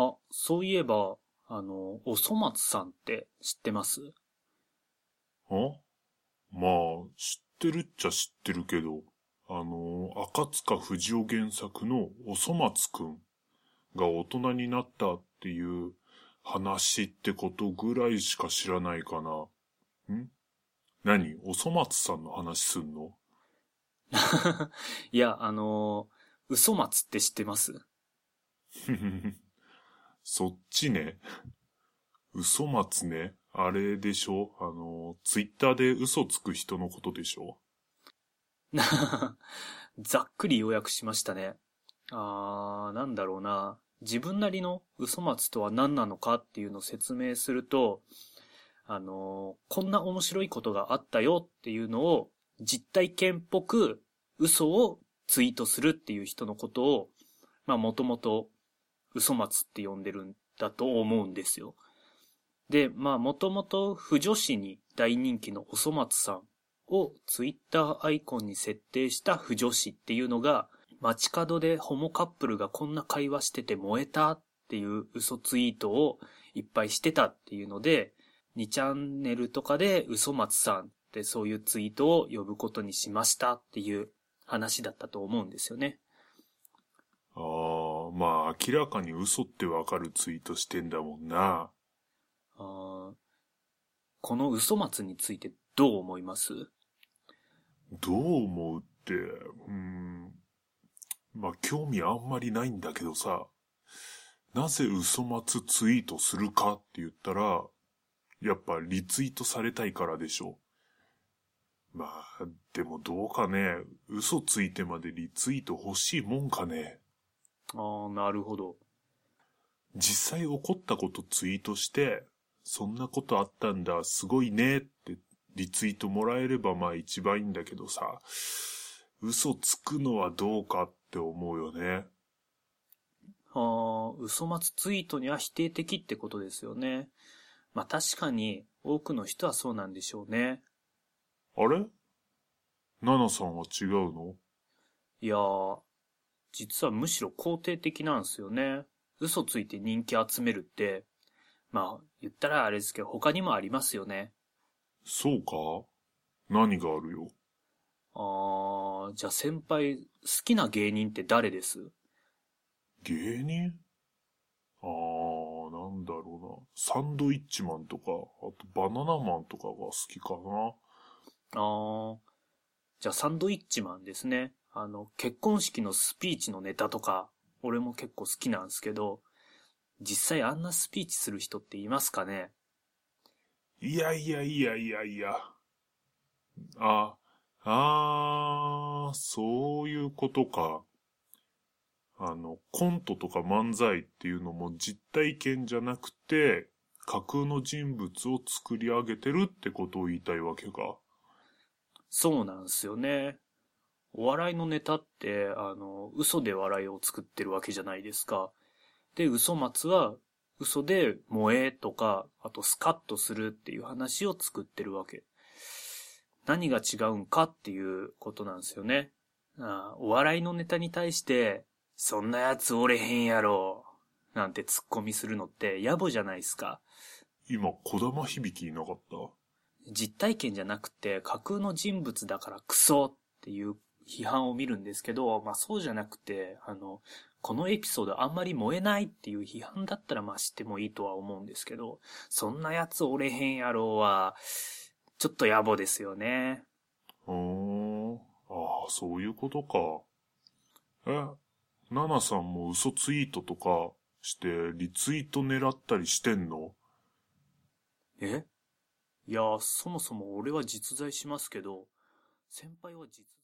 あ、そういえば、あの、おそ松さんって知ってます？あまあ、知ってるっちゃ知ってるけど、あの、赤塚不二夫原作のおそ松くんが大人になったっていう話ってことぐらいしか知らないかな。ん？何？おそ松さんの話すんの？いや、あの、嘘松って知ってます？そっちね。嘘松ね。あれでしょ？あの、ツイッターで嘘つく人のことでしょ？ざっくり要約しましたね。あー、なんだろうな。自分なりの嘘松とは何なのかっていうのを説明すると、あのこんな面白いことがあったよっていうのを実体験っぽく嘘をツイートするっていう人のことを、まあもともと嘘松って呼んでるんだと思うんですよ。で、まあもともと不女子に大人気のおそ松さんをツイッターアイコンに設定した不女子っていうのが、街角でホモカップルがこんな会話してて燃えたっていう嘘ツイートをいっぱいしてたっていうので、2チャンネルとかで嘘松さんってそういうツイートを呼ぶことにしましたっていう話だったと思うんですよね。ああ、まあ明らかに嘘ってわかるツイートしてんだもんな。あーこの嘘松についてどう思います？どう思うって、うーん。まあ興味あんまりないんだけどさ、なぜ嘘松ツイートするかって言ったら、やっぱリツイートされたいからでしょ。まあ、でもどうかね、嘘ついてまでリツイート欲しいもんかね。ああ、なるほど。実際起こったことツイートして、そんなことあったんだ、すごいねってリツイートもらえればまあ一番いいんだけどさ、嘘つくのはどうかって思うよね。ああ、嘘松ツイートには否定的ってことですよね。まあ確かに多くの人はそうなんでしょうね。あれ？ナナさんは違うの？いやー、実はむしろ肯定的なんですよね。嘘ついて人気集めるって、まあ言ったらあれですけど他にもありますよね。そうか？何があるよ？あー、じゃあ先輩好きな芸人って誰です？芸人？あー、なんだろうな。サンドイッチマンとか、あとバナナマンとかが好きかな。あー、じゃあサンドイッチマンですね。あの、結婚式のスピーチのネタとか、俺も結構好きなんですけど、実際あんなスピーチする人っていますかね？いやいやいやいやいや。あ、あー、そういうことか。あの、コントとか漫才っていうのも実体験じゃなくて、架空の人物を作り上げてるってことを言いたいわけか。そうなんですよね。お笑いのネタって、あの、嘘で笑いを作ってるわけじゃないですか。で、嘘松は、嘘で萌えとか、あとスカッとするっていう話を作ってるわけ。何が違うんかっていうことなんですよね。あお笑いのネタに対して、そんなやつおれへんやろ、なんて突っ込みするのって野暮じゃないですか。今、小玉響きいなかった？実体験じゃなくて架空の人物だからクソっていう批判を見るんですけど、まあそうじゃなくて、あの、このエピソードあんまり燃えないっていう批判だったらまあ知ってもいいとは思うんですけど、そんなやつおれへんやろうは、ちょっと野暮ですよね。うーん。ああ、そういうことか。え、ナナさんも嘘ツイートとかして、リツイート狙ったりしてんの？え？いや、そもそも俺は実在しますけど、先輩は実在